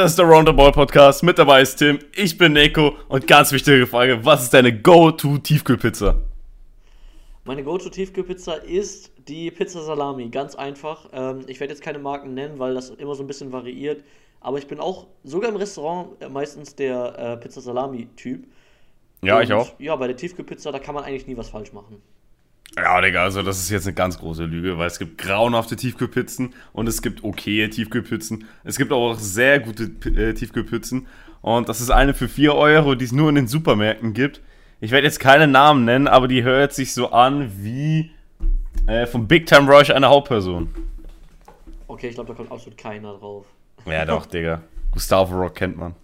Das ist der Roundabout Podcast. Mit dabei ist Tim. Ich bin Neko. Und ganz wichtige Frage: Was ist deine Go-To-Tiefkühlpizza? Meine Go-To-Tiefkühlpizza ist die Pizza Salami. Ganz einfach. Ähm, ich werde jetzt keine Marken nennen, weil das immer so ein bisschen variiert. Aber ich bin auch sogar im Restaurant äh, meistens der äh, Pizza Salami-Typ. Ja, Und ich auch. Ja, bei der Tiefkühlpizza, da kann man eigentlich nie was falsch machen. Ja, Digga, also das ist jetzt eine ganz große Lüge, weil es gibt grauenhafte Tiefkühlpizzen und es gibt okaye Tiefkühlpizzen. Es gibt auch sehr gute äh, Tiefkühlpizzen und das ist eine für 4 Euro, die es nur in den Supermärkten gibt. Ich werde jetzt keine Namen nennen, aber die hört sich so an wie äh, vom Big Time Rush eine Hauptperson. Okay, ich glaube, da kommt absolut keiner drauf. Ja, doch, Digga. Gustavo Rock kennt man.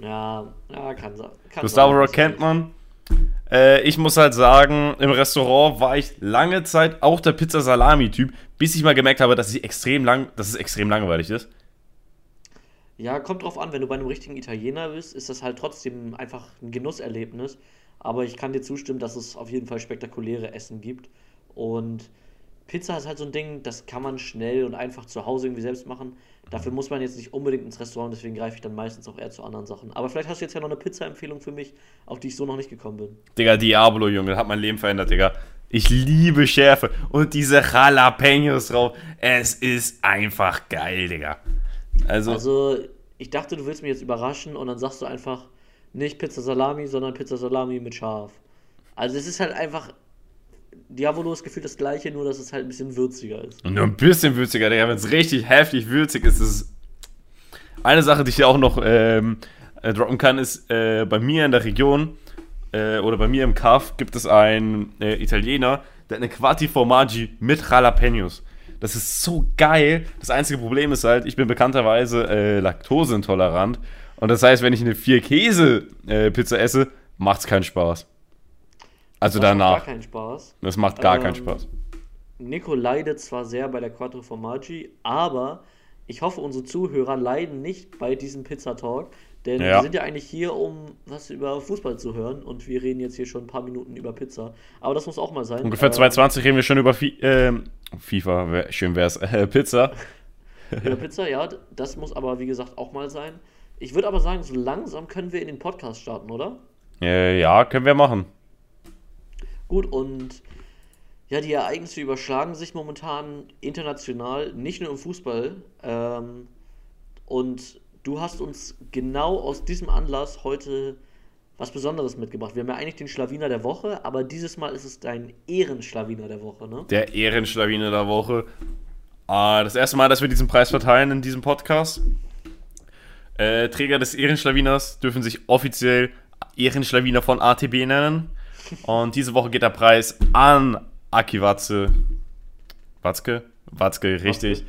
Ja, ja, kann sein. Kann Gustavo sein, Rock kennt man. Äh, ich muss halt sagen, im Restaurant war ich lange Zeit auch der Pizza-Salami-Typ, bis ich mal gemerkt habe, dass, ich extrem lang, dass es extrem langweilig ist. Ja, kommt drauf an, wenn du bei einem richtigen Italiener bist, ist das halt trotzdem einfach ein Genusserlebnis. Aber ich kann dir zustimmen, dass es auf jeden Fall spektakuläre Essen gibt. Und Pizza ist halt so ein Ding, das kann man schnell und einfach zu Hause irgendwie selbst machen. Dafür muss man jetzt nicht unbedingt ins Restaurant, deswegen greife ich dann meistens auch eher zu anderen Sachen. Aber vielleicht hast du jetzt ja noch eine Pizza-Empfehlung für mich, auf die ich so noch nicht gekommen bin. Digga, Diablo, Junge, hat mein Leben verändert, Digga. Ich liebe Schärfe und diese Jalapenos drauf. Es ist einfach geil, Digga. Also, Also, ich dachte, du willst mich jetzt überraschen und dann sagst du einfach nicht Pizza Salami, sondern Pizza Salami mit Schaf. Also, es ist halt einfach. Diavolo ist gefühlt das gleiche, nur dass es halt ein bisschen würziger ist. nur ein bisschen würziger, Digga. Wenn es richtig heftig würzig ist, ist. Eine Sache, die ich hier auch noch ähm, äh, droppen kann, ist, äh, bei mir in der Region äh, oder bei mir im Kaff gibt es einen äh, Italiener, der hat eine Quattro Formaggi mit Jalapenos. Das ist so geil. Das einzige Problem ist halt, ich bin bekannterweise äh, laktoseintolerant. Und das heißt, wenn ich eine Vier-Käse-Pizza esse, macht es keinen Spaß. Also Das macht danach. Gar keinen Spaß. Das macht gar keinen Ähm, Spaß. Nico leidet zwar sehr bei der Quattro Formaggi, aber ich hoffe, unsere Zuhörer leiden nicht bei diesem Pizza Talk, denn Ja. wir sind ja eigentlich hier, um was über Fußball zu hören und wir reden jetzt hier schon ein paar Minuten über Pizza. Aber das muss auch mal sein. Ungefähr Ähm, 220 reden wir schon über Fi ähm, FIFA, wär, schön wär's, äh, Pizza. Über Pizza, ja, das muss aber wie gesagt auch mal sein. Ich würde aber sagen, so langsam können wir in den Podcast starten, oder? Äh, ja, können wir machen. Gut, und ja, die Ereignisse überschlagen sich momentan international, nicht nur im Fußball. Ähm, und du hast uns genau aus diesem Anlass heute was Besonderes mitgebracht. Wir haben ja eigentlich den Schlawiner der Woche, aber dieses Mal ist es dein Ehrenschlawiner der Woche, ne? Der Ehrenschlawiner der Woche. Ah, das erste Mal, dass wir diesen Preis verteilen in diesem Podcast. Äh, Träger des Ehrenschlawiners dürfen sich offiziell Ehrenschlawiner von ATB nennen. Und diese Woche geht der Preis an Aki Watze. Watzke? Watzke, richtig.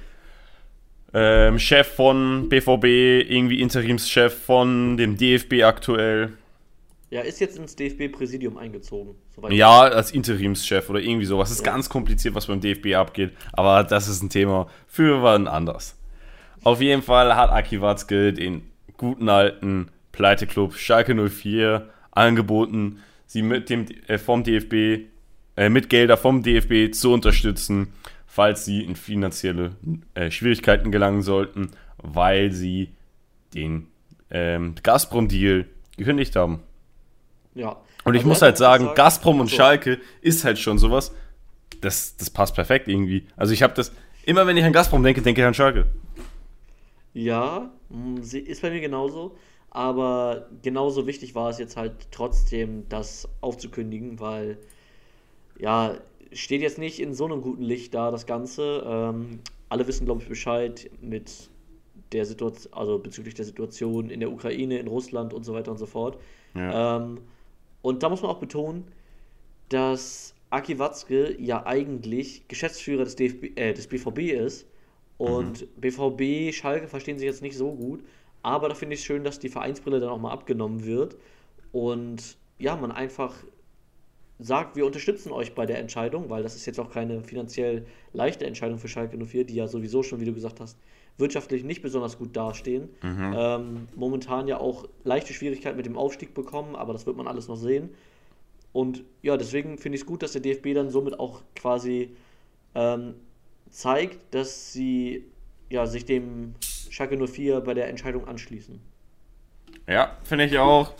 Ähm, Chef von BVB, irgendwie Interimschef von dem DFB aktuell. Ja, ist jetzt ins DFB-Präsidium eingezogen. Ja, als Interimschef oder irgendwie sowas. Es ist Ja. ganz kompliziert, was beim DFB abgeht, aber das ist ein Thema für wann anders. Auf jeden Fall hat Aki Watzke den guten alten Pleiteclub Schalke 04 angeboten, sie mit dem äh, vom DFB äh, mit Gelder vom DFB zu unterstützen, falls sie in finanzielle äh, Schwierigkeiten gelangen sollten, weil sie den ähm, Gazprom-Deal gekündigt haben. Ja. Und ich Also muss halt sagen, ich Gazprom und Achso. Schalke ist halt schon sowas, das, das passt perfekt irgendwie. Also ich habe das, immer wenn ich an Gazprom denke, denke ich an Schalke. Ja, sie- ist bei mir genauso. Aber genauso wichtig war es jetzt halt trotzdem, das aufzukündigen, weil ja, steht jetzt nicht in so einem guten Licht da, das Ganze. Ähm, alle wissen, glaube ich, Bescheid mit der Situation, also bezüglich der Situation in der Ukraine, in Russland und so weiter und so fort. Ja. Ähm, und da muss man auch betonen, dass Aki Watzke ja eigentlich Geschäftsführer des, DFB, äh, des BVB ist. Und BVB, Schalke verstehen sich jetzt nicht so gut. Aber da finde ich es schön, dass die Vereinsbrille dann auch mal abgenommen wird. Und ja, man einfach sagt, wir unterstützen euch bei der Entscheidung, weil das ist jetzt auch keine finanziell leichte Entscheidung für Schalke 04, die ja sowieso schon, wie du gesagt hast, wirtschaftlich nicht besonders gut dastehen. Ähm, momentan ja auch leichte Schwierigkeiten mit dem Aufstieg bekommen, aber das wird man alles noch sehen. Und ja, deswegen finde ich es gut, dass der DFB dann somit auch quasi ähm, zeigt, dass sie ja, sich dem Schalke 04 bei der Entscheidung anschließen. Ja, finde ich auch.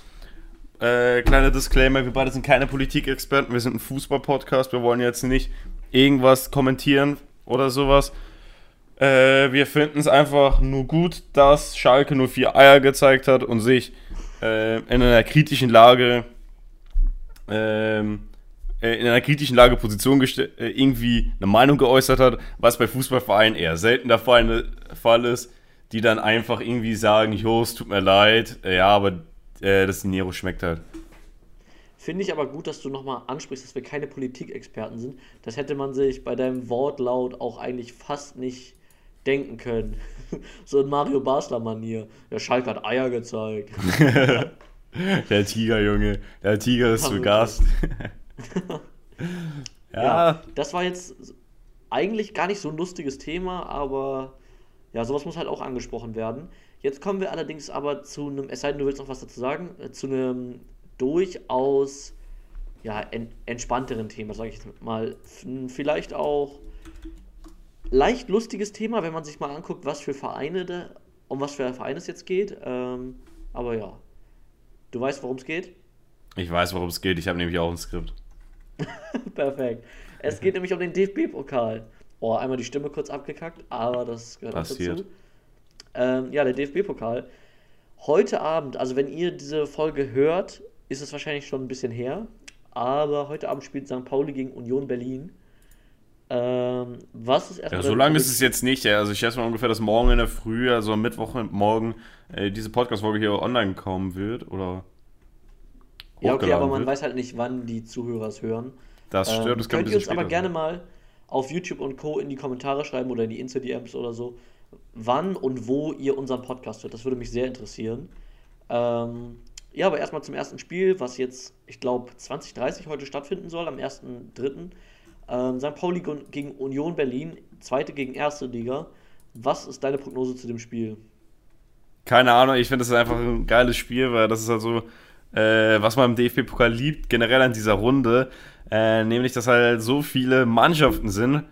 Äh, kleiner Disclaimer, wir beide sind keine Politikexperten, wir sind ein Fußball-Podcast, wir wollen jetzt nicht irgendwas kommentieren oder sowas. Äh, wir finden es einfach nur gut, dass Schalke nur vier Eier gezeigt hat und sich äh, in einer kritischen Lage ähm, äh, in einer kritischen Lage Position äh, irgendwie eine Meinung geäußert hat, was bei Fußballvereinen eher selten der Fall, Fall ist, die dann einfach irgendwie sagen, jo, es tut mir leid, äh, ja, aber äh, das Dinero schmeckt halt. Finde ich aber gut, dass du nochmal ansprichst, dass wir keine Politikexperten sind. Das hätte man sich bei deinem Wortlaut auch eigentlich fast nicht denken können. so in Mario Basler-Manier. Der Schalke hat Eier gezeigt. der Tiger, Junge. Der Tiger ist zu Gast. ja. ja, das war jetzt eigentlich gar nicht so ein lustiges Thema, aber ja, sowas muss halt auch angesprochen werden. Jetzt kommen wir allerdings aber zu einem, es sei denn, du willst noch was dazu sagen, äh, zu einem durchaus ja, en entspannteren Thema, sage ich mal. Vielleicht auch leicht lustiges Thema, wenn man sich mal anguckt, was für Vereine da, um was für Vereine es jetzt geht. Ähm, aber ja, du weißt, worum es geht? Ich weiß, worum es geht. Ich habe nämlich auch ein Skript. Perfekt. Es geht nämlich um den DFB-Pokal. Oh, einmal die Stimme kurz abgekackt, aber das gehört Passiert. dazu. Ähm, ja, der DFB-Pokal. Heute Abend, also wenn ihr diese Folge hört, ist es wahrscheinlich schon ein bisschen her. Aber heute Abend spielt St. Pauli gegen Union Berlin. Ähm, was ist erstmal. Ja, so lange ist es jetzt nicht. Ja. Also ich schätze mal ungefähr, dass morgen in der Früh, also am Mittwoch morgen, äh, diese Podcast-Folge hier online kommen wird. Oder. Ja, okay, aber man wird. weiß halt nicht, wann die Zuhörer es hören. Das stimmt, ähm, das kann Könnt ihr uns aber gerne mal auf YouTube und Co. in die Kommentare schreiben oder in die Insta-DMs oder so, wann und wo ihr unseren Podcast hört. Das würde mich sehr interessieren. Ähm, ja, aber erstmal zum ersten Spiel, was jetzt, ich glaube, 2030 heute stattfinden soll, am 1.3. Ähm, St. Pauli gegen Union Berlin, zweite gegen erste Liga. Was ist deine Prognose zu dem Spiel? Keine Ahnung, ich finde das ist einfach ein geiles Spiel, weil das ist halt so, äh, was man im DFB-Pokal liebt, generell an dieser Runde. Äh, nämlich, dass halt so viele Mannschaften sind,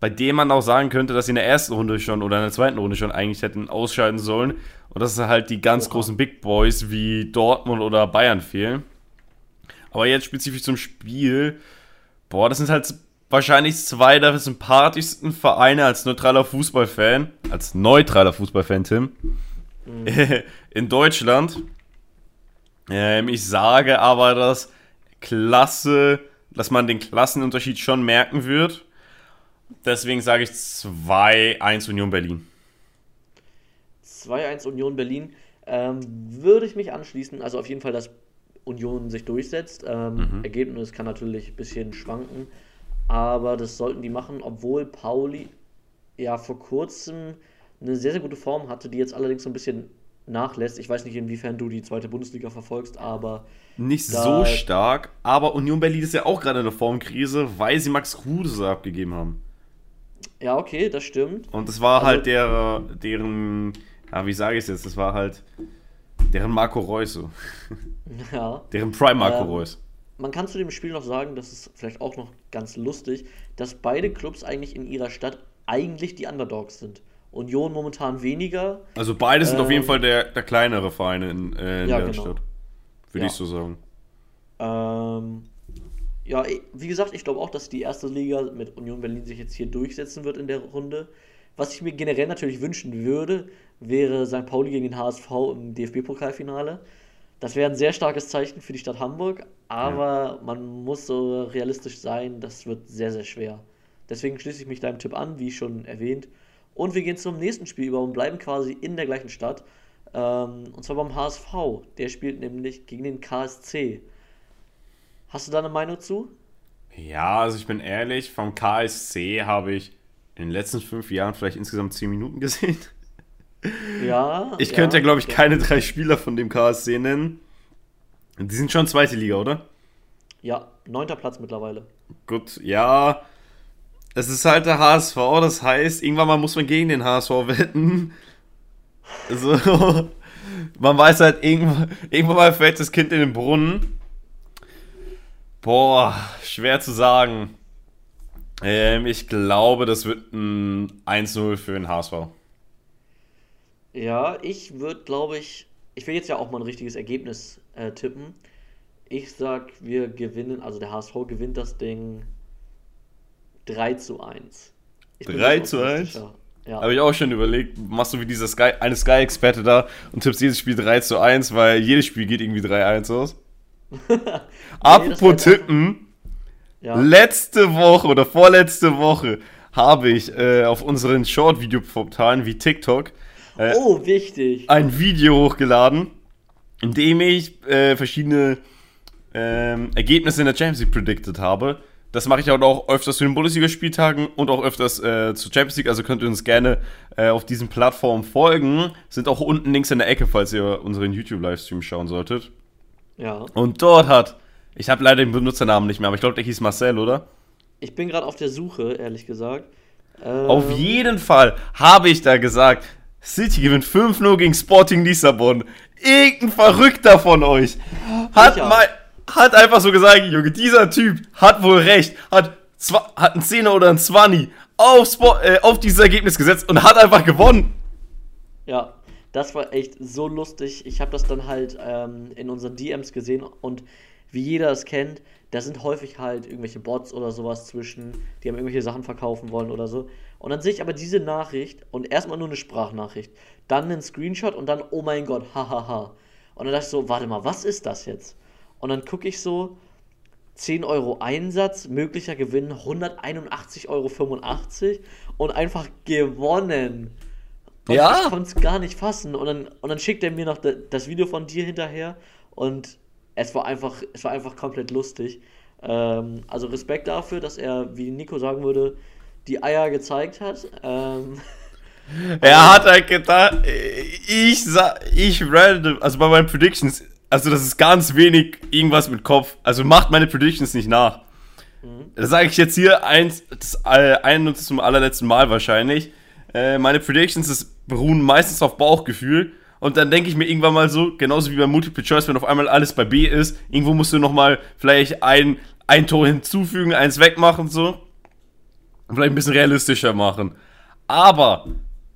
bei denen man auch sagen könnte, dass sie in der ersten Runde schon oder in der zweiten Runde schon eigentlich hätten ausscheiden sollen. Und dass halt die ganz Oha. großen Big Boys wie Dortmund oder Bayern fehlen. Aber jetzt spezifisch zum Spiel. Boah, das sind halt wahrscheinlich zwei der sympathischsten Vereine als neutraler Fußballfan. Als neutraler Fußballfan, Tim. Mhm. In Deutschland. Ähm, ich sage aber, dass Klasse dass man den Klassenunterschied schon merken wird. Deswegen sage ich 2-1 Union Berlin. 2-1 Union Berlin. Ähm, würde ich mich anschließen. Also auf jeden Fall, dass Union sich durchsetzt. Ähm, mhm. Ergebnis kann natürlich ein bisschen schwanken. Aber das sollten die machen, obwohl Pauli ja vor kurzem eine sehr, sehr gute Form hatte, die jetzt allerdings so ein bisschen nachlässt. Ich weiß nicht, inwiefern du die zweite Bundesliga verfolgst, aber. Nicht so stark, aber Union Berlin ist ja auch gerade in der Formkrise, weil sie Max Kruse abgegeben haben. Ja, okay, das stimmt. Und das war also, halt der, deren, ja, wie sage ich es jetzt, das war halt deren Marco Reus so. Ja. Deren Prime Marco ähm, Reus. Man kann zu dem Spiel noch sagen, das ist vielleicht auch noch ganz lustig, dass beide Clubs eigentlich in ihrer Stadt eigentlich die Underdogs sind. Union momentan weniger. Also beide sind ähm, auf jeden ähm, Fall der, der kleinere Verein in, äh, in ja, der genau. Stadt. Würde ja. ich so sagen. Ähm, ja, wie gesagt, ich glaube auch, dass die erste Liga mit Union Berlin sich jetzt hier durchsetzen wird in der Runde. Was ich mir generell natürlich wünschen würde, wäre St. Pauli gegen den HSV im DFB-Pokalfinale. Das wäre ein sehr starkes Zeichen für die Stadt Hamburg, aber ja. man muss so realistisch sein, das wird sehr, sehr schwer. Deswegen schließe ich mich deinem Tipp an, wie schon erwähnt. Und wir gehen zum nächsten Spiel über und bleiben quasi in der gleichen Stadt. Ähm, und zwar beim HSV. Der spielt nämlich gegen den KSC. Hast du da eine Meinung zu? Ja, also ich bin ehrlich, vom KSC habe ich in den letzten fünf Jahren vielleicht insgesamt zehn Minuten gesehen. Ja. Ich könnte ja, glaube ich, keine drei Spieler von dem KSC nennen. Die sind schon zweite Liga, oder? Ja, neunter Platz mittlerweile. Gut, ja es ist halt der HSV, das heißt, irgendwann mal muss man gegen den HSV wetten. So, man weiß halt, irgendwann, irgendwann mal fällt das Kind in den Brunnen. Boah, schwer zu sagen. Ähm, ich glaube, das wird ein 1-0 für den HSV. Ja, ich würde, glaube ich, ich will jetzt ja auch mal ein richtiges Ergebnis äh, tippen. Ich sag, wir gewinnen, also der HSV gewinnt das Ding 3 zu 1. Ich bin 3 ein bisschen zu 1? optimistischer. Ja. Habe ich auch schon überlegt, machst du wie dieser Sky, eine Sky-Experte da und tippst jedes Spiel 3 zu 1, weil jedes Spiel geht irgendwie 3-1 aus. Apropos Tippen, ja. letzte Woche oder vorletzte Woche habe ich äh, auf unseren Short-Video-Portalen wie TikTok äh, Oh, wichtig. ein Video hochgeladen, in dem ich äh, verschiedene ähm, Ergebnisse in der Champions League predicted habe. Das mache ich auch öfters zu den Bundesligaspieltagen und auch öfters äh, zur Champions League. Also könnt ihr uns gerne äh, auf diesen Plattformen folgen. Sind auch unten links in der Ecke, falls ihr unseren YouTube-Livestream schauen solltet. Ja. Und dort hat, ich habe leider den Benutzernamen nicht mehr, aber ich glaube, der hieß Marcel, oder? Ich bin gerade auf der Suche, ehrlich gesagt. Ähm, Auf jeden Fall habe ich da gesagt, City gewinnt 5-0 gegen Sporting Lissabon. Irgendein Verrückter von euch hat Sicher. mal, hat einfach so gesagt, Junge, dieser Typ hat wohl recht, hat, hat einen Zehner oder einen Zwanni auf, äh, auf dieses Ergebnis gesetzt und hat einfach gewonnen. Ja, das war echt so lustig. Ich habe das dann halt ähm, in unseren DMs gesehen und wie jeder es kennt, da sind häufig halt irgendwelche Bots oder sowas zwischen, die haben irgendwelche Sachen verkaufen wollen oder so. Und dann sehe ich aber diese Nachricht und erstmal nur eine Sprachnachricht, dann einen Screenshot und dann, oh mein Gott, hahaha. Und dann dachte ich so, warte mal, was ist das jetzt? Und dann gucke ich so, 10 Euro Einsatz, möglicher Gewinn 181,85 Euro und einfach gewonnen. Und Ja. ich konnte es gar nicht fassen. Und dann, und dann schickt er mir noch da- das Video von dir hinterher und es war einfach, es war einfach komplett lustig. Ähm, also Respekt dafür, dass er, wie Nico sagen würde, die Eier gezeigt hat. Ähm, Er hat halt gedacht, ich ich random, also bei meinen Predictions, also das ist ganz wenig irgendwas mit Kopf. Also macht meine Predictions nicht nach. Das sage ich jetzt hier eins, das äh, ein und zum allerletzten Mal wahrscheinlich. Äh, meine Predictions das beruhen meistens auf Bauchgefühl. Und dann denke ich mir irgendwann mal so, genauso wie beim Multiple Choice, wenn auf einmal alles bei B ist, irgendwo musst du nochmal vielleicht ein, ein Tor hinzufügen, eins wegmachen, so. Und vielleicht ein bisschen realistischer machen. Aber,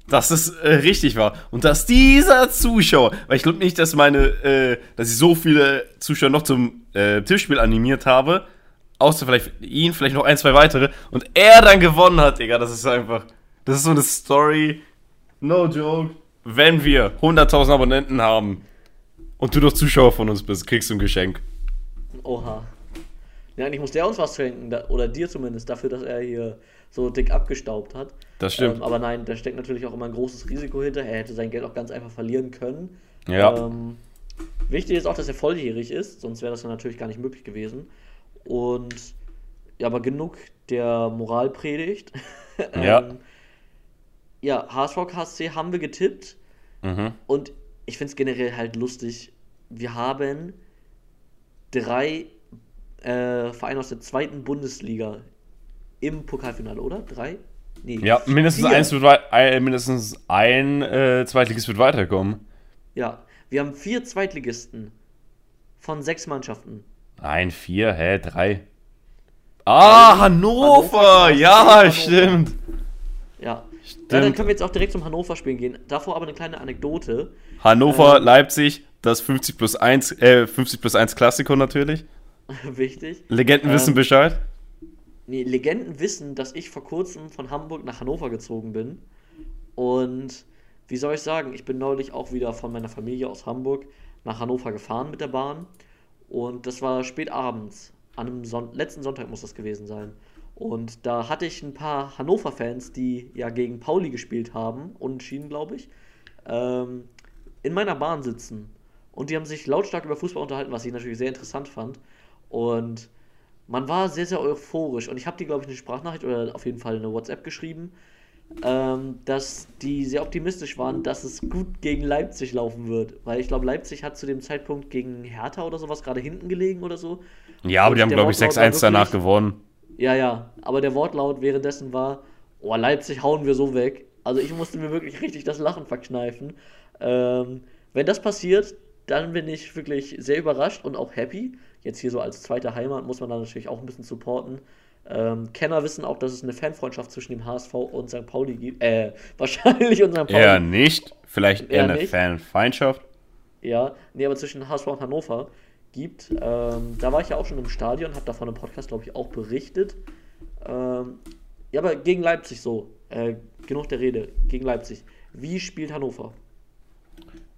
dass es äh, richtig war. Und dass dieser Zuschauer, weil ich glaube nicht, dass meine, äh, dass ich so viele Zuschauer noch zum äh, Tippspiel animiert habe, außer vielleicht ihn, vielleicht noch ein, zwei weitere, und er dann gewonnen hat, Digga, das ist einfach, das ist so eine Story, no joke, wenn wir 100.000 Abonnenten haben und du doch Zuschauer von uns bist, kriegst du ein Geschenk. oha. Ja, eigentlich muss der uns was schenken, oder dir zumindest, dafür, dass er hier so dick abgestaubt hat. Das stimmt. Ähm, aber nein, da steckt natürlich auch immer ein großes Risiko hinter. Er hätte sein Geld auch ganz einfach verlieren können. Ja. Ähm, wichtig ist auch, dass er volljährig ist, sonst wäre das dann natürlich gar nicht möglich gewesen. Und ja, aber genug der Moralpredigt. Ja. ähm, ja, HSV KSC haben wir getippt Mhm. und ich finde es generell halt lustig. Wir haben drei äh, Vereine aus der zweiten Bundesliga im Pokalfinale, oder? Drei? Nee. Ja, mindestens vier. eins wird wei- äh, mindestens ein äh, Zweitligist wird weiterkommen. Ja, wir haben vier Zweitligisten von sechs Mannschaften. Ein, vier, hä, drei. Ah, Hannover! Hannover, ja, Hannover. stimmt. Ja. ja. Stimmt. Dann können wir jetzt auch direkt zum Hannover-Spielen gehen. Davor aber eine kleine Anekdote. Hannover, Ähm. Leipzig, das 50 plus 1, äh, 50 plus 1 Klassiko natürlich. Wichtig. Legenden wissen Ähm. Bescheid. Nee, Legenden wissen, dass ich vor kurzem von Hamburg nach Hannover gezogen bin. Und wie soll ich sagen, ich bin neulich auch wieder von meiner Familie aus Hamburg nach Hannover gefahren mit der Bahn. Und das war spät abends. An einem Son letzten Sonntag muss das gewesen sein. Und da hatte ich ein paar Hannover-Fans, die ja gegen Pauli gespielt haben, unentschieden, glaube ich, ähm, in meiner Bahn sitzen. Und die haben sich lautstark über Fußball unterhalten, was ich natürlich sehr interessant fand. Und man war sehr, sehr euphorisch. Und ich habe dir, glaube ich, eine Sprachnachricht oder auf jeden Fall eine WhatsApp geschrieben, ähm, dass die sehr optimistisch waren, dass es gut gegen Leipzig laufen wird. Weil ich glaube, Leipzig hat zu dem Zeitpunkt gegen Hertha oder sowas gerade hinten gelegen oder so. Ja, aber und die haben, glaube ich, Wortlaut war 6-1 danach gewonnen. Ja, ja. Aber der Wortlaut währenddessen war, oh, Leipzig hauen wir so weg. Also ich musste mir wirklich richtig das Lachen verkneifen. Ähm, wenn das passiert, dann bin ich wirklich sehr überrascht und auch happy. Jetzt hier so als zweite Heimat muss man da natürlich auch ein bisschen supporten. Ähm, Kenner wissen auch, dass es eine Fanfreundschaft zwischen dem HSV und St. Pauli gibt. Äh, wahrscheinlich und St. Pauli. Eher nicht. Vielleicht eher Eher eine nicht. Fanfeindschaft. Ja, nee, aber zwischen HSV und Hannover gibt. Ähm, da war ich ja auch schon im Stadion, habe davon im Podcast, glaube ich, auch berichtet. Ähm, ja, aber gegen Leipzig so. Äh, genug der Rede. Gegen Leipzig. Wie spielt Hannover?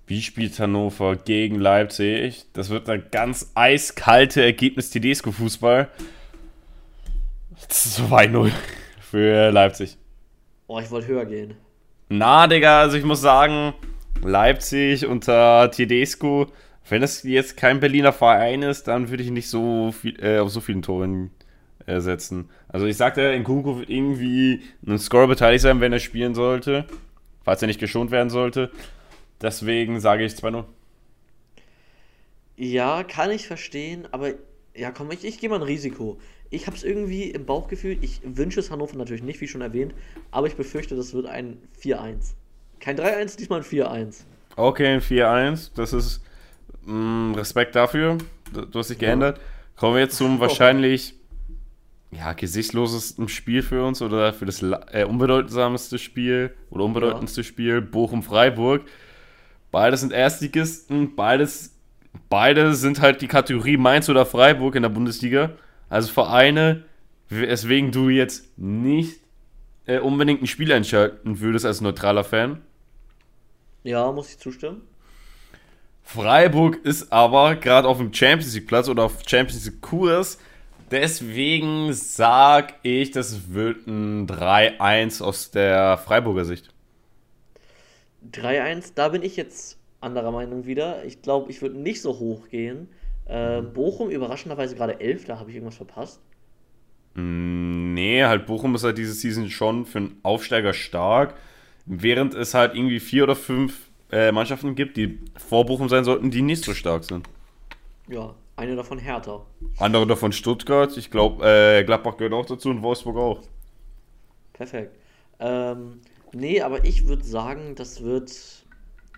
Wie spielt Hannover gegen Leipzig? Das wird ein ganz eiskalte Ergebnis Tedesco-Fußball. 2-0 für Leipzig. Oh, ich wollte höher gehen. Na, Digga, also ich muss sagen, Leipzig unter Tedesco, wenn das jetzt kein Berliner Verein ist, dann würde ich nicht so viel, äh, auf so vielen Toren äh, setzen. Also ich sagte, Nkunku wird irgendwie ein Score beteiligt sein, wenn er spielen sollte, falls er nicht geschont werden sollte. Deswegen sage ich 2-0. Ja, kann ich verstehen, aber ja, komm, ich, ich gehe mal ein Risiko. Ich habe es irgendwie im Bauchgefühl, ich wünsche es Hannover natürlich nicht, wie schon erwähnt, aber ich befürchte, das wird ein 4-1. Kein 3-1, diesmal ein 4-1. Okay, ein 4-1, das ist mh, Respekt dafür, du hast dich geändert. Kommen wir jetzt zum wahrscheinlich ja, gesichtslosesten Spiel für uns oder für das äh, unbedeutsamste Spiel oder unbedeutendste Spiel Bochum-Freiburg. Beides sind Erstligisten, beides, beide sind halt die Kategorie Mainz oder Freiburg in der Bundesliga. Also Vereine, weswegen du jetzt nicht äh, unbedingt ein Spiel entscheiden würdest als neutraler Fan. Ja, muss ich zustimmen. Freiburg ist aber gerade auf dem Champions League Platz oder auf Champions League Kurs. Deswegen sag ich, das wird ein 3-1 aus der Freiburger Sicht. 3-1, da bin ich jetzt anderer Meinung wieder. Ich glaube, ich würde nicht so hoch gehen. Äh, Bochum überraschenderweise gerade 11, da habe ich irgendwas verpasst. Mm, Nee, halt Bochum ist halt diese Season schon für einen Aufsteiger stark. Während es halt irgendwie vier oder fünf äh, Mannschaften gibt, die vor Bochum sein sollten, die nicht so stark sind. Ja, eine davon härter. Andere davon Stuttgart, ich glaube, äh, Gladbach gehört auch dazu und Wolfsburg auch. Perfekt. Ähm, nee, aber ich würde sagen, das wird.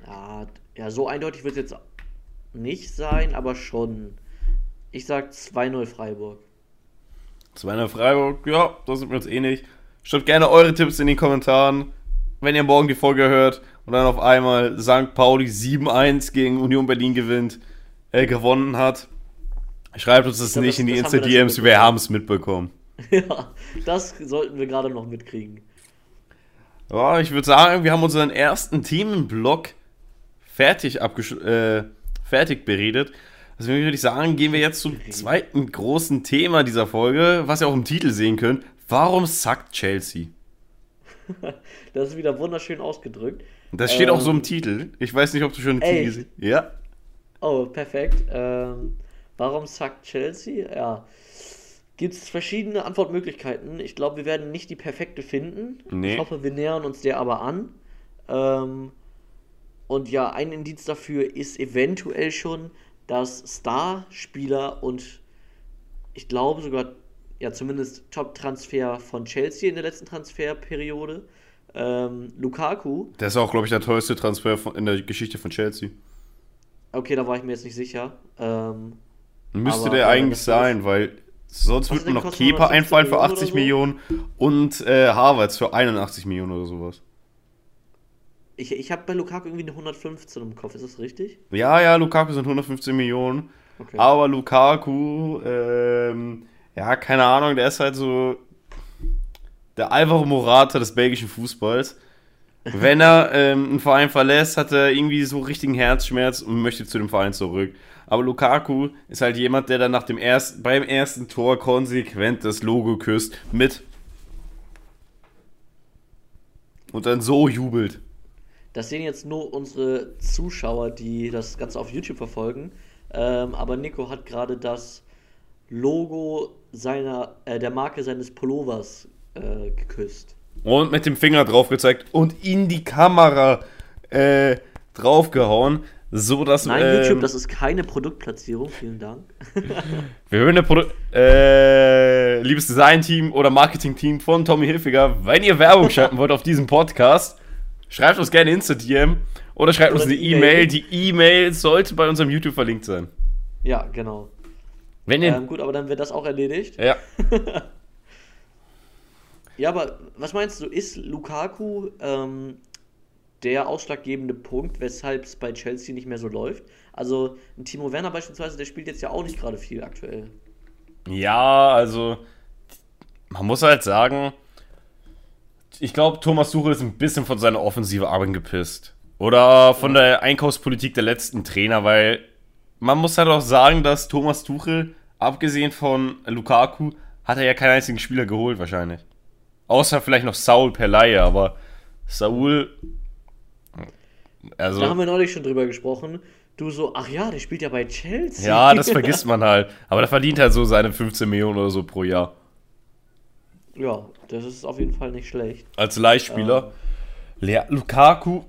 Ja, ja, so eindeutig wird es jetzt nicht sein, aber schon. Ich sag 2-0 Freiburg. 2 Freiburg, ja, da sind wir uns ähnlich. Schreibt gerne eure Tipps in den Kommentaren, wenn ihr morgen die Folge hört und dann auf einmal St. Pauli 7-1 gegen Union Berlin gewinnt, äh, gewonnen hat. Schreibt uns das glaub, nicht das- in die Insta-DMs, wir haben es mitbekommen. ja, das sollten wir gerade noch mitkriegen. Ja, ich würde sagen, wir haben unseren ersten Themenblock fertig, äh, fertig beredet. Deswegen würde ich sagen, gehen wir jetzt zum zweiten großen Thema dieser Folge, was ihr auch im Titel sehen könnt. Warum sackt Chelsea? Das ist wieder wunderschön ausgedrückt. Das steht auch so im Ähm, Titel. Ich weiß nicht, ob du schon den Titel hast. Ja. Oh, perfekt. Ähm, warum sagt Chelsea? Ja. Gibt es verschiedene Antwortmöglichkeiten. Ich glaube, wir werden nicht die perfekte finden. Nee. Ich hoffe, wir nähern uns der aber an. Ähm, und ja, ein Indiz dafür ist eventuell schon, dass Starspieler und ich glaube sogar, ja, zumindest Top-Transfer von Chelsea in der letzten Transferperiode, ähm, Lukaku, Der ist auch, glaube ich, der teuerste Transfer von, in der Geschichte von Chelsea. okay, da war ich mir jetzt nicht sicher. Ähm, Müsste Aber- der eigentlich sein, weil sonst würde mir noch Kepa 150 einfallen für Millionen 80 oder so? Millionen und äh, Harvards für 81 Millionen oder sowas. ich ich habe bei Lukaku irgendwie eine 115 im Kopf, ist das richtig? Ja, ja, Lukaku sind 115 Millionen. Okay. Aber Lukaku, ähm, ja, keine Ahnung, der ist halt so der Alvaro Morata des belgischen Fußballs. Wenn er ähm, einen Verein verlässt, hat er irgendwie so richtigen Herzschmerz und möchte zu dem Verein zurück. Aber Lukaku ist halt jemand, der dann nach dem ersten, beim ersten Tor konsequent das Logo küsst mit und dann so jubelt. Das sehen jetzt nur unsere Zuschauer, die das Ganze auf YouTube verfolgen. Ähm, aber Nico hat gerade das Logo seiner, äh, der Marke seines Pullovers äh, geküsst. Und mit dem Finger drauf gezeigt und in die Kamera äh, draufgehauen, so dass Nein, ähm, YouTube, das ist keine Produktplatzierung, vielen Dank. wir hören der Produ äh, liebes Design-Team oder Marketing-Team von Tommy Hilfiger, wenn ihr Werbung schalten wollt auf diesem Podcast, schreibt uns gerne Insta-DM oder schreibt Oder uns eine E-Mail. E-Mail. Die E-Mail sollte bei unserem YouTube verlinkt sein. ja, genau. Wenn ihr Ähm, gut, aber dann wird das auch erledigt. ja, Ja, aber was meinst du, ist Lukaku ähm, der ausschlaggebende Punkt, weshalb es bei Chelsea nicht mehr so läuft? Also Timo Werner beispielsweise, der spielt jetzt ja auch nicht gerade viel aktuell. Ja, also man muss halt sagen, ich glaube, Thomas Tuchel ist ein bisschen von seiner Offensive angepisst. Oder von der Einkaufspolitik der letzten Trainer, weil man muss halt auch sagen, dass Thomas Tuchel, abgesehen von Lukaku, hat er ja keinen einzigen Spieler geholt wahrscheinlich. Außer vielleicht noch Saul per Laie, aber Saul. Also, da haben wir neulich schon drüber gesprochen. Du so, ach ja, der spielt ja bei Chelsea. Ja, das vergisst man halt. Aber der verdient halt so seine 15 Millionen oder so pro Jahr. Ja, das ist auf jeden Fall nicht schlecht. Als Leihspieler. Ähm. Lukaku,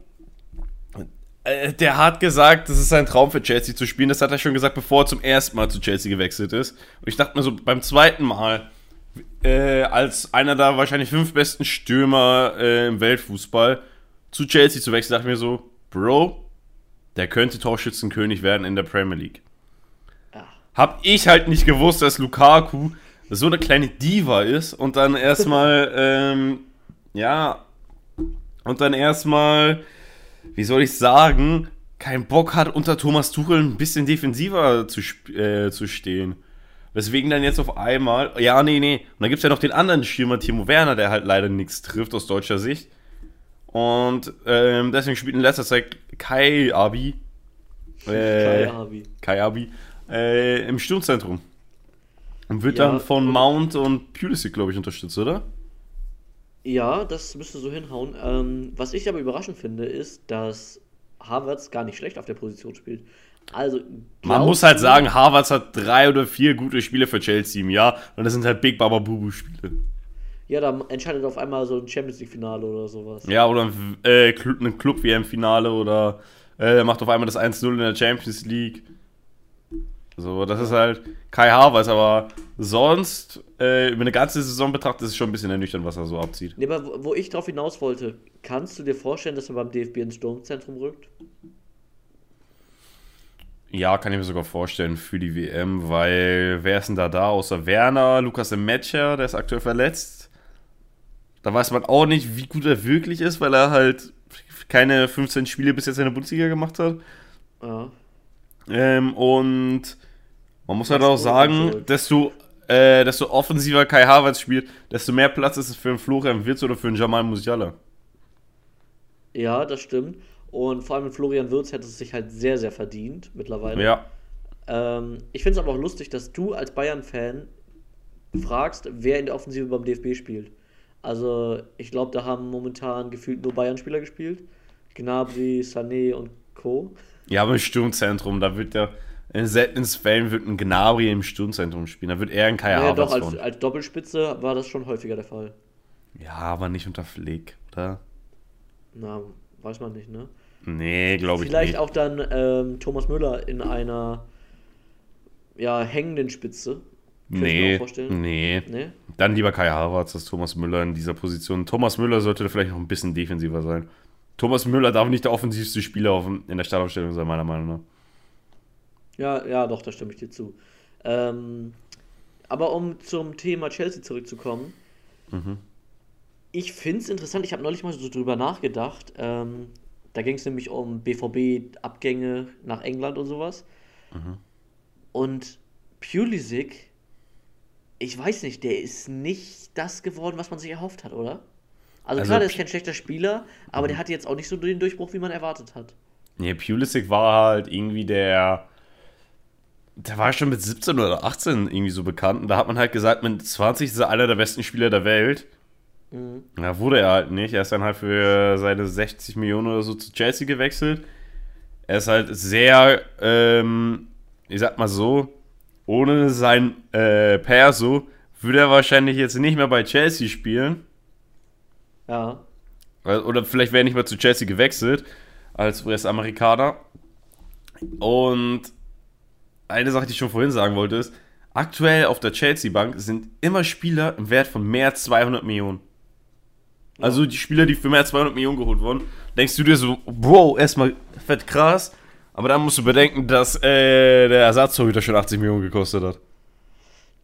äh, der hat gesagt, das ist sein Traum für Chelsea zu spielen. Das hat er schon gesagt, bevor er zum ersten Mal zu Chelsea gewechselt ist. Und ich dachte mir so, beim zweiten Mal, äh, als einer der wahrscheinlich fünf besten Stürmer äh, im Weltfußball zu Chelsea zu wechseln, dachte ich mir so, Bro, der könnte Torschützenkönig werden in der Premier League. Hab ich halt nicht gewusst, dass Lukaku so eine kleine Diva ist und dann erstmal, ähm, ja, und dann erstmal, wie soll ich sagen, keinen Bock hat, unter Thomas Tuchel ein bisschen defensiver zu, äh, zu stehen. Weswegen dann jetzt auf einmal, ja, nee, nee. Und dann gibt es ja noch den anderen Stürmer, Timo Werner, der halt leider nichts trifft aus deutscher Sicht. Und ähm, deswegen spielt in letzter Zeit Kai Abi. Äh, Kai Abi. Kai Abi. Äh, Im Sturmzentrum. Und wird ja, dann von Mount und Pulisic, glaube ich, unterstützt, oder? Ja, das müsste so hinhauen. Ähm, was ich aber überraschend finde, ist, dass Harvards gar nicht schlecht auf der Position spielt. Also, Man muss halt sagen, Harvards hat drei oder vier gute Spiele für Chelsea im Jahr und das sind halt Big Baba Bubu Spiele. Ja, da entscheidet auf einmal so ein Champions League Finale oder sowas. Ja, oder ein, äh, ein Club WM Finale oder äh, macht auf einmal das 1-0 in der Champions League. So, das ist halt Kai Havertz, aber sonst äh, über eine ganze Saison betrachtet ist es schon ein bisschen ernüchternd, was er so abzieht. Nee, aber wo ich drauf hinaus wollte, kannst du dir vorstellen, dass er beim DFB ins Sturmzentrum rückt? Ja, kann ich mir sogar vorstellen für die WM, weil wer ist denn da da? Außer Werner, Lukas Metscher, der ist aktuell verletzt. Da weiß man auch nicht, wie gut er wirklich ist, weil er halt keine 15 Spiele bis jetzt in der Bundesliga gemacht hat. Ja. Ähm, und man muss halt auch sagen, desto, äh, desto offensiver Kai Havertz spielt, desto mehr Platz ist es für einen Florian Wirtz oder für einen Jamal Musiala. Ja, das stimmt. Und vor allem Florian Wirtz hätte es sich halt sehr, sehr verdient mittlerweile. Ja. Ähm, ich finde es aber auch lustig, dass du als Bayern-Fan fragst, wer in der Offensive beim DFB spielt. Also, ich glaube, da haben momentan gefühlt nur Bayern-Spieler gespielt. Gnabry, Sané und Co. Ja, aber im Sturmzentrum, da wird ja in seltenen Fällen wird ein Gnabry im Sturmzentrum spielen. Da wird eher ein Kai ja, doch, als, als, Doppelspitze war das schon häufiger der Fall. Ja, aber nicht unter Flick, oder? Na, weiß man nicht, ne? Nee, glaube ich nicht. Vielleicht auch dann ähm, Thomas Müller in einer ja, hängenden Spitze. Nee, nee, nee. Dann lieber Kai Havertz als Thomas Müller in dieser Position. Thomas Müller sollte vielleicht noch ein bisschen defensiver sein. Thomas Müller darf nicht der offensivste Spieler in der Startaufstellung sein, meiner Meinung nach. Ja, ja, doch, da stimme ich dir zu. Ähm, aber um zum Thema Chelsea zurückzukommen, mhm. ich finde es interessant, ich habe neulich mal so drüber nachgedacht. Ähm, da ging es nämlich um BVB-Abgänge nach England und sowas. Mhm. Und Pulisic ich weiß nicht, der ist nicht das geworden, was man sich erhofft hat, oder? Also, also klar, der ist kein schlechter Spieler, aber der mhm. hatte jetzt auch nicht so den Durchbruch, wie man erwartet hat. Nee, Pulisic war halt irgendwie der. Der war schon mit 17 oder 18 irgendwie so bekannt. Und da hat man halt gesagt, mit 20 ist er einer der besten Spieler der Welt. Mhm. Ja, wurde er halt nicht. Er ist dann halt für seine 60 Millionen oder so zu Chelsea gewechselt. Er ist halt sehr, ähm, ich sag mal so, ohne sein äh, Perso würde er wahrscheinlich jetzt nicht mehr bei Chelsea spielen. Ja. Oder vielleicht wäre er nicht mehr zu Chelsea gewechselt als US-Amerikaner. Und eine Sache, die ich schon vorhin sagen wollte, ist, aktuell auf der Chelsea-Bank sind immer Spieler im Wert von mehr als 200 Millionen. Also die Spieler, die für mehr als 200 Millionen geholt wurden, denkst du dir so, Bro, erstmal fett krass, aber dann musst du bedenken, dass äh, der Ersatztorhüter schon 80 Millionen gekostet hat.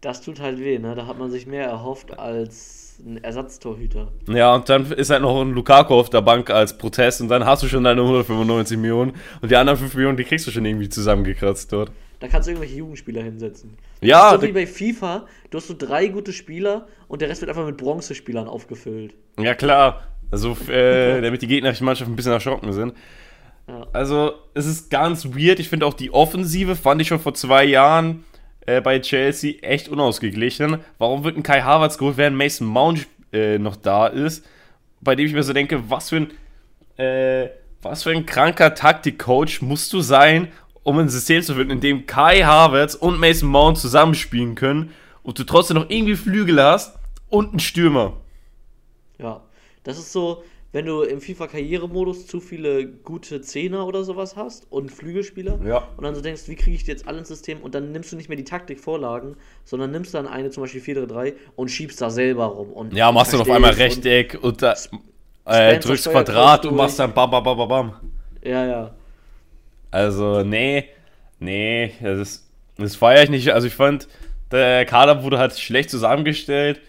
Das tut halt weh, ne? Da hat man sich mehr erhofft als ein Ersatztorhüter. Ja, und dann ist halt noch ein Lukaku auf der Bank als Protest und dann hast du schon deine 195 Millionen und die anderen 5 Millionen, die kriegst du schon irgendwie zusammengekratzt dort. Da kannst du irgendwelche Jugendspieler hinsetzen. Ja, so da- wie bei FIFA, du hast so drei gute Spieler und der Rest wird einfach mit Bronzespielern aufgefüllt. Ja, klar. Also, äh, damit die gegnerischen Mannschaften ein bisschen erschrocken sind. Ja. Also, es ist ganz weird. Ich finde auch die Offensive fand ich schon vor zwei Jahren äh, bei Chelsea echt unausgeglichen. Warum wird ein Kai Havertz geholt, während Mason Mount äh, noch da ist? Bei dem ich mir so denke, was für ein, äh, was für ein kranker Taktikcoach musst du sein, um ein System zu finden, in dem Kai Havertz und Mason Mount zusammenspielen können und du trotzdem noch irgendwie Flügel hast und einen Stürmer. Ja, das ist so, wenn du im FIFA-Karrieremodus zu viele gute Zehner oder sowas hast und Flügelspieler Ja. und dann so denkst, wie kriege ich die jetzt alle ins System und dann nimmst du nicht mehr die Taktikvorlagen, sondern nimmst dann eine, zum Beispiel 4-3 und schiebst da selber rum. Und Ja, machst du auf einmal verstehst und- Rechteck und da, äh, drückst Quadrat und machst dann bam, bam, bam, bam, bam. Ja, ja. Also, nee, nee, das, das feiere ich nicht. Also, ich fand, der Kader wurde halt schlecht zusammengestellt.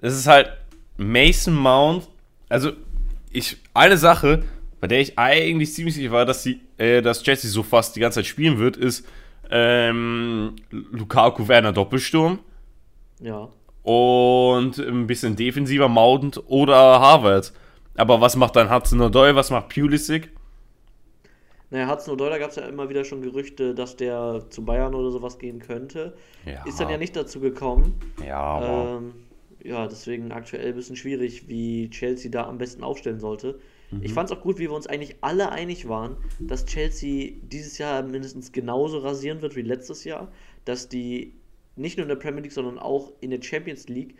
Es ist halt Mason Mount. Also, ich, eine Sache, bei der ich eigentlich ziemlich sicher war, dass, die, äh, dass Chelsea so fast die ganze Zeit spielen wird, ist ähm, Lukaku Werner Doppelsturm Ja. und ein bisschen defensiver Mount oder Harvard. Aber was macht dann Hudson Odoi, was macht Pulisic? Naja, Hudson Odoi, da gab es ja immer wieder schon Gerüchte, dass der zu Bayern oder sowas gehen könnte. Ja, Ist dann ja nicht dazu gekommen. Ja, Ähm, ja, deswegen aktuell ein bisschen schwierig, wie Chelsea da am besten aufstellen sollte. Mhm. Ich fand es auch gut, wie wir uns eigentlich alle einig waren, dass Chelsea dieses Jahr mindestens genauso rasieren wird wie letztes Jahr. Dass die nicht nur in der Premier League, sondern auch in der Champions League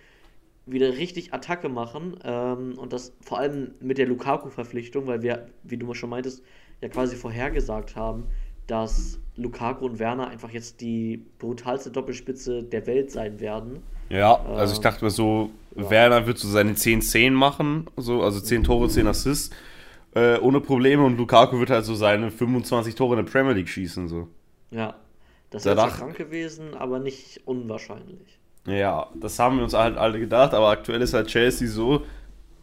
wieder richtig Attacke machen. Ähm, und das vor allem mit der Lukaku-Verpflichtung, weil wir, wie du mal schon meintest, ja quasi vorhergesagt haben, dass Lukaku und Werner einfach jetzt die brutalste Doppelspitze der Welt sein werden. Ja, also ich Ähm, dachte mir so, ja. Werner wird so seine 10-10 machen, so, also 10 Tore, 10 Assists, äh, ohne Probleme und Lukaku wird halt so seine 25 Tore in der Premier League schießen, so. Ja, das wäre zwar krank gewesen, aber nicht unwahrscheinlich. Ja, das haben wir uns halt alle gedacht, aber aktuell ist halt Chelsea so,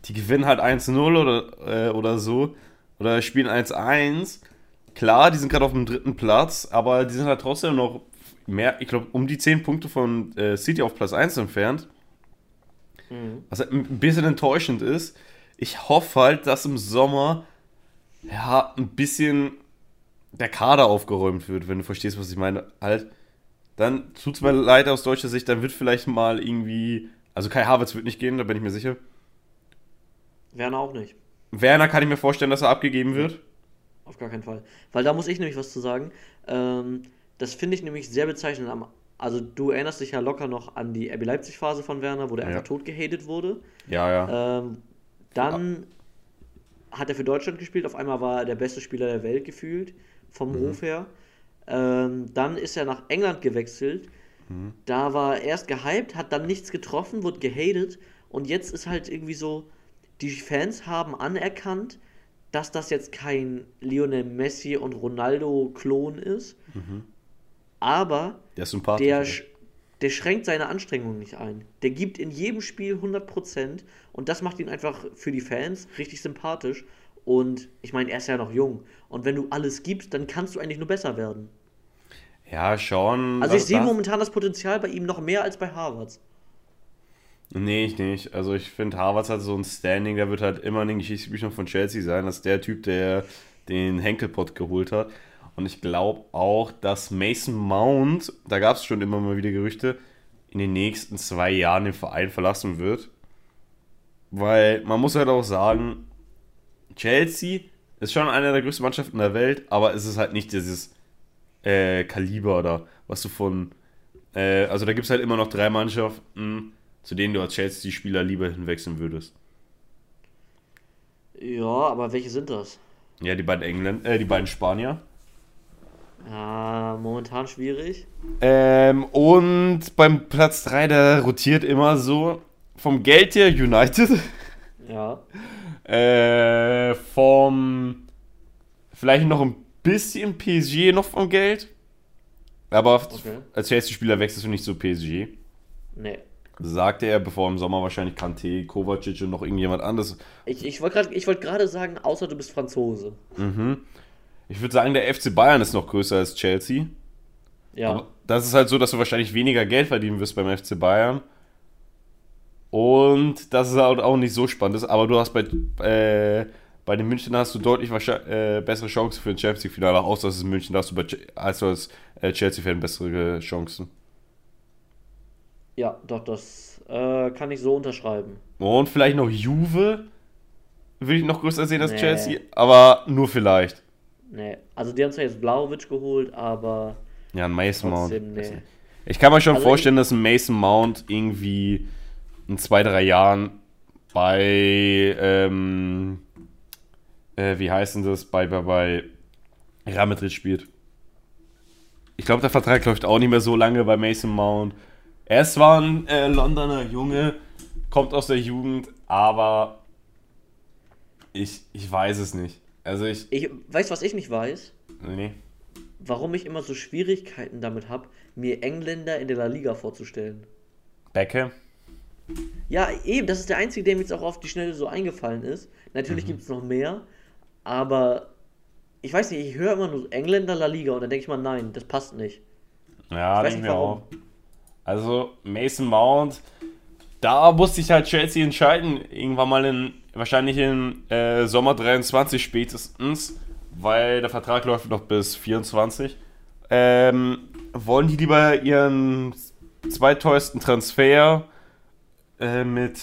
die gewinnen halt 1-0 oder, äh, oder so, oder spielen 1-1. Klar, die sind gerade auf dem dritten Platz, aber die sind halt trotzdem noch mehr, ich glaube, um die 10 Punkte von äh, City auf Platz 1 entfernt. Mhm. Was halt ein bisschen enttäuschend ist. Ich hoffe halt, dass im Sommer ja ein bisschen der Kader aufgeräumt wird, wenn du verstehst, was ich meine. Halt, dann tut's mir leid aus deutscher Sicht, dann wird vielleicht mal irgendwie. Also Kai Havertz wird nicht gehen, da bin ich mir sicher. Werner auch nicht. Werner kann ich mir vorstellen, dass er abgegeben wird. Auf gar keinen Fall. Weil da muss ich nämlich was zu sagen. Ähm, das finde ich nämlich sehr bezeichnend. Am, also du erinnerst dich ja locker noch an die RB Leipzig-Phase von Werner, wo der Ja. einfach tot gehatet wurde. Ja, ja. Ähm, dann hat er für Deutschland gespielt. Auf einmal war er der beste Spieler der Welt gefühlt, vom Mhm. Ruf her. Ähm, dann ist er nach England gewechselt. Mhm. Da war er erst gehypt, hat dann nichts getroffen, wurde gehatet. Und jetzt ist halt irgendwie so, die Fans haben anerkannt, dass das jetzt kein Lionel Messi und Ronaldo-Klon ist. Aber Der ist der, der schränkt seine Anstrengungen nicht ein. Der gibt in jedem Spiel 100% und das macht ihn einfach für die Fans richtig sympathisch. Und ich meine, er ist ja noch jung. Und wenn du alles gibst, dann kannst du eigentlich nur besser werden. ja, schon. Also ich das- sehe momentan das Potenzial bei ihm noch mehr als bei Harvards. Nee, ich nicht. Also ich finde, Harvards hat so ein Standing, der wird halt immer in den Geschichtsbüchern von Chelsea sein, als der Typ, der den Henkelpott geholt hat. Und ich glaube auch, dass Mason Mount, da gab es schon immer mal wieder Gerüchte, in den nächsten zwei Jahren den Verein verlassen wird. Weil man muss halt auch sagen, Chelsea ist schon eine der größten Mannschaften der Welt, aber es ist halt nicht dieses äh, Kaliber oder was du von. Äh, also da gibt es halt immer noch drei Mannschaften, zu denen du als Chelsea-Spieler lieber hinwechseln würdest. Ja, aber welche sind das? Ja, die beiden Engländer, äh, die beiden Spanier. Ja, momentan schwierig. Ähm, und beim Platz 3, der rotiert immer so. Vom Geld her United. Ja. Äh, vom. Vielleicht noch ein bisschen PSG noch vom Geld. Aber Okay. als Chelsea-Spieler wechselst du nicht zu PSG. Nee. Sagte er, bevor im Sommer wahrscheinlich Kante, Kovacic und noch irgendjemand anderes. Ich, ich wollte gerade wollt sagen, außer du bist Franzose. Mhm. Ich würde sagen, der FC Bayern ist noch größer als Chelsea. Ja. Aber das ist halt so, dass du wahrscheinlich weniger Geld verdienen wirst beim FC Bayern. Und das ist halt auch nicht so spannend. Aber du hast bei, äh, bei den München hast du deutlich äh, bessere Chancen für ein Champions League-Finale. Außer dass es in München hast du bei, als du als äh, Chelsea-Fan bessere Chancen. Ja, doch, das äh, kann ich so unterschreiben. Und vielleicht noch Juve. Würde ich noch größer sehen als nee. Chelsea, aber nur vielleicht. Nee, also die haben zwar jetzt Blaovic geholt, aber. Ja, ein Mason Mount. Nee. Ich kann mir schon also vorstellen, dass ein Mason Mount irgendwie in zwei, drei Jahren bei, ähm, äh, wie heißt denn das, bei, bei, bei Real Madrid spielt. Ich glaube, der Vertrag läuft auch nicht mehr so lange bei Mason Mount. Er ist zwar ein äh, Londoner Junge, kommt aus der Jugend, aber ich, ich weiß es nicht. Also ich. Ich weiß, was ich nicht weiß. Nee. Warum ich immer so Schwierigkeiten damit habe, mir Engländer in der La Liga vorzustellen. Becke? Ja, eben, das ist der einzige, der mir jetzt auch auf die Schnelle so eingefallen ist. Natürlich mhm. gibt es noch mehr, aber ich weiß nicht, ich höre immer nur Engländer La Liga und dann denke ich mal, nein, das passt nicht. Ja, ich weiß nicht warum. Auch. Also Mason Mount, da musste ich halt Chelsea entscheiden, irgendwann mal in, wahrscheinlich im äh, Sommer 23 spätestens, weil der Vertrag läuft noch bis 24. Ähm, wollen die lieber ihren zweiteuersten Transfer äh, mit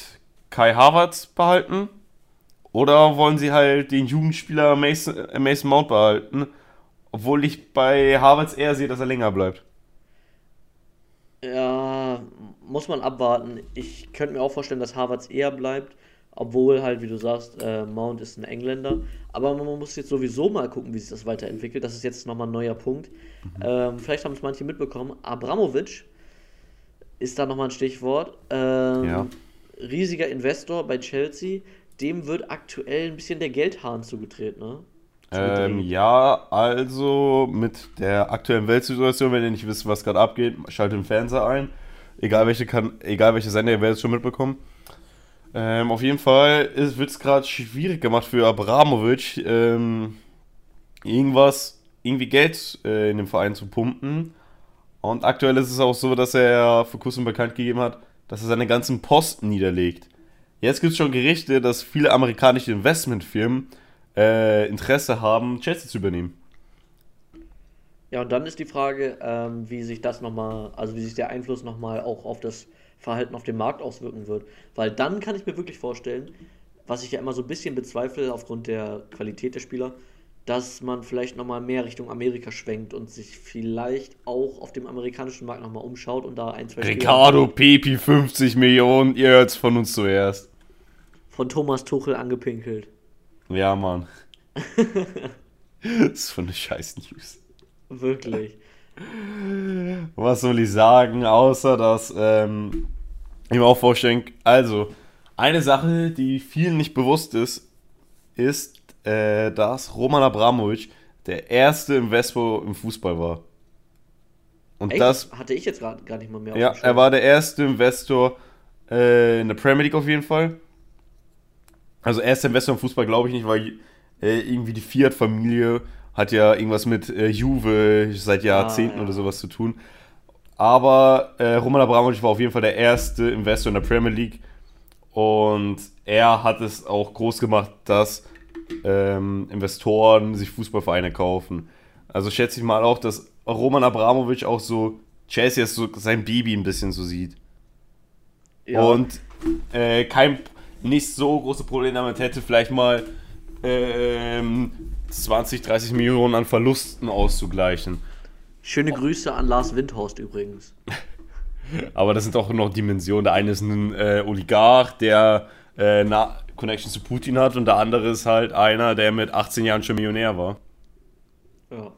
Kai Havertz behalten? Oder wollen sie halt den Jugendspieler Mason, äh, Mason Mount behalten? Obwohl ich bei Havertz eher sehe, dass er länger bleibt. Ja, muss man abwarten. Ich könnte mir auch vorstellen, dass Havertz eher bleibt. Obwohl halt, wie du sagst, äh, Mount ist ein Engländer. Aber man muss jetzt sowieso mal gucken, wie sich das weiterentwickelt. Das ist jetzt nochmal ein neuer Punkt. Mhm. Ähm, vielleicht haben es manche mitbekommen. Abramovic ist da nochmal ein Stichwort. Ähm, ja. Riesiger Investor bei Chelsea. Dem wird aktuell ein bisschen der Geldhahn zugetreten, ne? Ähm, ja, also mit der aktuellen Weltsituation, wenn ihr nicht wisst, was gerade abgeht, schaltet den Fernseher ein. Egal welche, kann, egal welche Sender, ihr werdet es schon mitbekommen. Ähm, auf jeden Fall wird es gerade schwierig gemacht für Abramovic, ähm, irgendwas, irgendwie Geld äh, in den Verein zu pumpen. Und aktuell ist es auch so, dass er vor kurzem bekannt gegeben hat, dass er seine ganzen Posten niederlegt. Jetzt gibt es schon Gerichte, dass viele amerikanische Investmentfirmen äh, Interesse haben, Chelsea zu übernehmen. Ja, und dann ist die Frage, ähm, wie sich das nochmal, also wie sich der Einfluss nochmal auch auf das Verhalten auf dem Markt auswirken wird. Weil dann kann ich mir wirklich vorstellen, was ich ja immer so ein bisschen bezweifle aufgrund der Qualität der Spieler, dass man vielleicht nochmal mehr Richtung Amerika schwenkt und sich vielleicht auch auf dem amerikanischen Markt nochmal umschaut und da ein, zwei Ricardo Pepi 50 Millionen, ihr hört es von uns zuerst. Von Thomas Tuchel angepinkelt. Ja, Mann. das ist von eine scheiß News. Wirklich. Was soll ich sagen, außer dass ähm, ich mir auch vorstellen, also eine Sache, die vielen nicht bewusst ist, ist, äh, dass Roman Abramovic der erste Investor im Fußball war. Und Echt? das hatte ich jetzt gar, gar nicht mal mehr. Ja, er war der erste Investor äh, in der Premier League auf jeden Fall. Also erster Investor im Fußball glaube ich nicht, weil äh, irgendwie die Fiat-Familie hat ja irgendwas mit äh, Juve seit Jahrzehnten ah, ja. oder sowas zu tun. Aber äh, Roman Abramovic war auf jeden Fall der erste Investor in der Premier League und er hat es auch groß gemacht, dass ähm, Investoren sich Fußballvereine kaufen. Also schätze ich mal auch, dass Roman Abramovic auch so Chelsea so sein Baby ein bisschen so sieht. Ja. Und äh, kein nicht so große Probleme damit hätte, vielleicht mal ähm, 20, 30 Millionen an Verlusten auszugleichen. Schöne Grüße an Lars Windhorst übrigens. Aber das sind auch noch Dimensionen. Der eine ist ein äh, Oligarch, der äh, Connection zu Putin hat und der andere ist halt einer, der mit 18 Jahren schon Millionär war. Ja.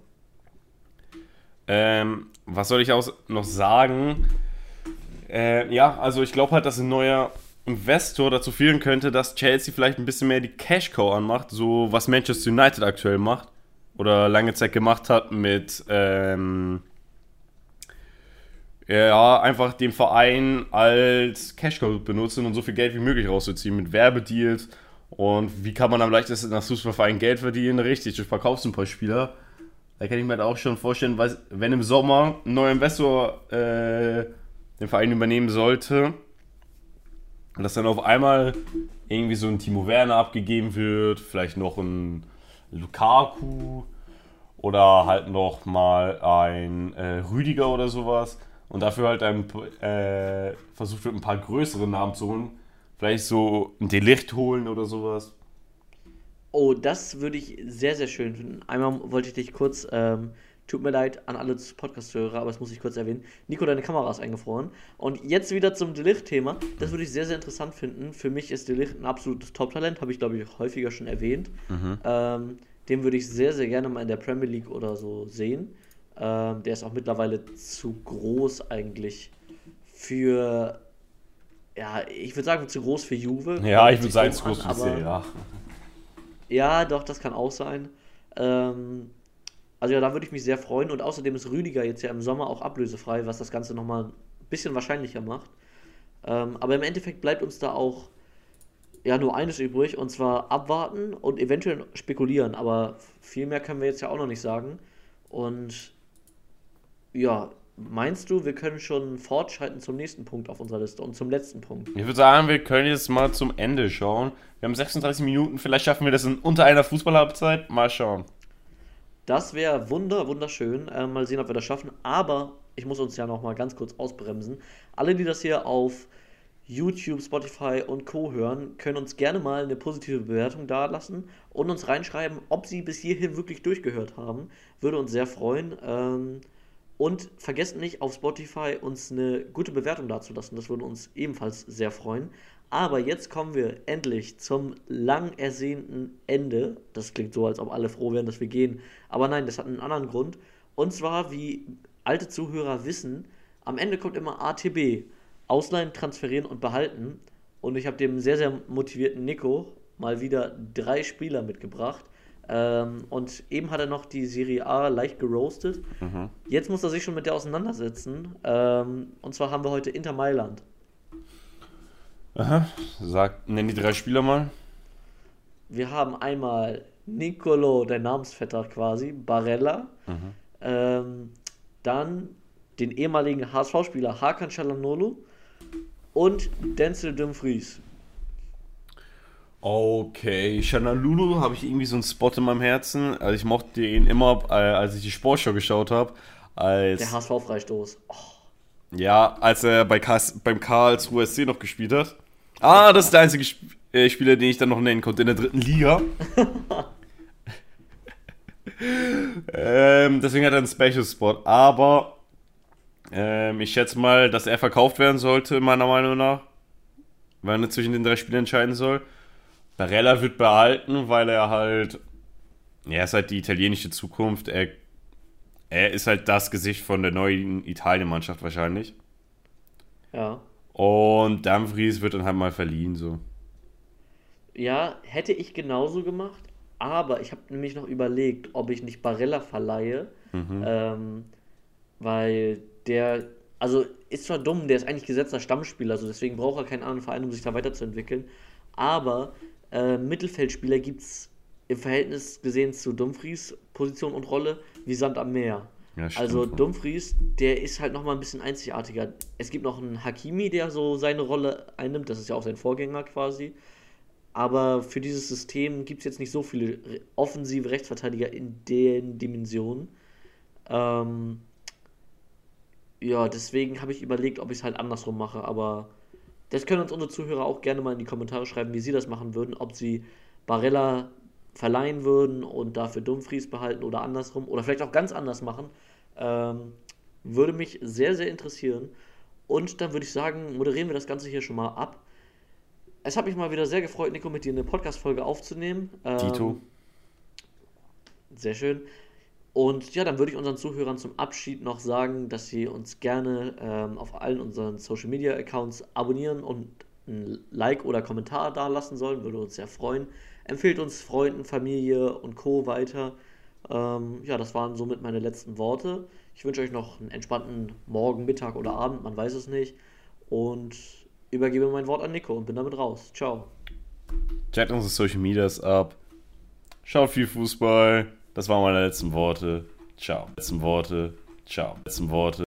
Ähm, was soll ich auch noch sagen? Äh, ja, also ich glaube halt, dass ein neuer Investor dazu führen könnte, dass Chelsea vielleicht ein bisschen mehr die Cash Cow anmacht, so was Manchester United aktuell macht oder lange Zeit gemacht hat mit ähm, ja, einfach den Verein als Cashcow benutzen und so viel Geld wie möglich rauszuziehen mit Werbedeals. Und wie kann man am leichtesten als Fußballverein Geld verdienen? Richtig, du verkaufst ein paar Spieler. Da kann ich mir auch schon vorstellen, weil, wenn im Sommer ein neuer Investor äh, den Verein übernehmen sollte, dass dann auf einmal irgendwie so ein Timo Werner abgegeben wird, vielleicht noch ein Lukaku oder halt noch mal ein äh, Rüdiger oder sowas und dafür halt ein, äh, versucht wird, ein paar größere Namen zu holen. Vielleicht so ein Delicht holen oder sowas. Oh, das würde ich sehr, sehr schön finden. Einmal wollte ich dich kurz, ähm, tut mir leid an alle Podcast-Hörer, aber das muss ich kurz erwähnen. Nico, deine Kamera ist eingefroren. Und jetzt wieder zum Delicht-Thema. Das würde ich sehr, sehr interessant finden. Für mich ist Delicht ein absolutes Top-Talent, habe ich, glaube ich, häufiger schon erwähnt. Mhm. Ähm, den würde ich sehr, sehr gerne mal in der Premier League oder so sehen. Ähm, der ist auch mittlerweile zu groß eigentlich für. Ja, ich würde sagen, zu groß für Juve. Ja, ich würde sagen, zu groß für ja. Ja, doch, das kann auch sein. Ähm, also ja, da würde ich mich sehr freuen. Und außerdem ist Rüdiger jetzt ja im Sommer auch ablösefrei, was das Ganze nochmal ein bisschen wahrscheinlicher macht. Ähm, aber im Endeffekt bleibt uns da auch ja nur eines übrig, und zwar abwarten und eventuell spekulieren. Aber viel mehr können wir jetzt ja auch noch nicht sagen. Und ja, meinst du, wir können schon fortschreiten zum nächsten Punkt auf unserer Liste und zum letzten Punkt? Ich würde sagen, wir können jetzt mal zum Ende schauen. Wir haben 36 Minuten, vielleicht schaffen wir das in unter einer Fußballhalbzeit. Mal schauen. Das wäre wunder, wunderschön. Äh, mal sehen, ob wir das schaffen. Aber ich muss uns ja noch mal ganz kurz ausbremsen. Alle, die das hier auf YouTube, Spotify und Co. hören, können uns gerne mal eine positive Bewertung dalassen und uns reinschreiben, ob sie bis hierhin wirklich durchgehört haben. Würde uns sehr freuen. Ähm, und vergesst nicht, auf Spotify uns eine gute Bewertung dazulassen. Das würde uns ebenfalls sehr freuen. Aber jetzt kommen wir endlich zum lang ersehnten Ende. Das klingt so, als ob alle froh wären, dass wir gehen. Aber nein, das hat einen anderen Grund. Und zwar, wie alte Zuhörer wissen, am Ende kommt immer ATB. Ausleihen, transferieren und behalten. Und ich habe dem sehr, sehr motivierten Nico mal wieder drei Spieler mitgebracht. Ähm, und eben hat er noch die Serie A leicht geroastet. Mhm. Jetzt muss er sich schon mit der auseinandersetzen. Ähm, und zwar haben wir heute Inter Mailand. Aha, sag, nenn die drei Spieler mal. Wir haben einmal Nicolo, der Namensvetter quasi, Barella. Mhm. Ähm, dann den ehemaligen HSV-Spieler Hakan Çalhanoğlu und Denzel Dumfries. Okay, Lulu habe ich irgendwie so einen Spot in meinem Herzen. Also ich mochte ihn immer, äh, als ich die Sportshow geschaut habe. Als, Der HSV-Freistoß. Oh. Ja, als er bei Karls, beim Karlsruhe SC noch gespielt hat. Ah, das ist der einzige Sp äh, Spieler, den ich dann noch nennen konnte in der dritten Liga. ähm, deswegen hat er einen Special Spot. Aber ähm, ich schätze mal, dass er verkauft werden sollte, meiner Meinung nach. Weil er zwischen den drei Spielen entscheiden soll. Barella wird behalten, weil er halt, er ist halt die italienische Zukunft. Er, er ist halt das Gesicht von der neuen Italien-Mannschaft wahrscheinlich. Ja. Und Dumfries wird dann halt mal verliehen, so. Ja, hätte ich genauso gemacht, aber ich habe nämlich noch überlegt, ob ich nicht Barella verleihe, mhm. ähm, weil der, also ist zwar dumm, der ist eigentlich gesetzter Stammspieler, also deswegen braucht er keinen anderen Verein, um sich da weiterzuentwickeln, aber äh, Mittelfeldspieler gibt es im Verhältnis gesehen zu Dumfries Position und Rolle wie Sand am Meer. Ja, also Dumfries, der ist halt nochmal ein bisschen einzigartiger. Es gibt noch einen Hakimi, der so seine Rolle einnimmt, das ist ja auch sein Vorgänger quasi. Aber für dieses System gibt es jetzt nicht so viele offensive Rechtsverteidiger in den Dimensionen. Ähm, ja, deswegen habe ich überlegt, ob ich es halt andersrum mache, aber das können uns unsere Zuhörer auch gerne mal in die Kommentare schreiben, wie sie das machen würden, ob sie Barella verleihen würden und dafür Dumfries behalten oder andersrum oder vielleicht auch ganz anders machen. Ähm, würde mich sehr, sehr interessieren. Und dann würde ich sagen, moderieren wir das Ganze hier schon mal ab. Es hat mich mal wieder sehr gefreut, Nico, mit dir eine Podcast-Folge aufzunehmen. Ähm, Tito. Sehr schön. Und ja, dann würde ich unseren Zuhörern zum Abschied noch sagen, dass sie uns gerne ähm, auf allen unseren Social Media Accounts abonnieren und ein Like oder Kommentar da lassen sollen, würde uns sehr freuen. Empfehlt uns Freunden, Familie und Co. weiter. Ähm, ja, das waren somit meine letzten Worte. Ich wünsche euch noch einen entspannten Morgen, Mittag oder Abend, man weiß es nicht. Und übergebe mein Wort an Nico und bin damit raus. Ciao. Checkt unsere Social Medias ab. Schaut viel Fußball. Das waren meine letzten Worte. Ciao. Letzten Worte. Ciao. Letzten Worte.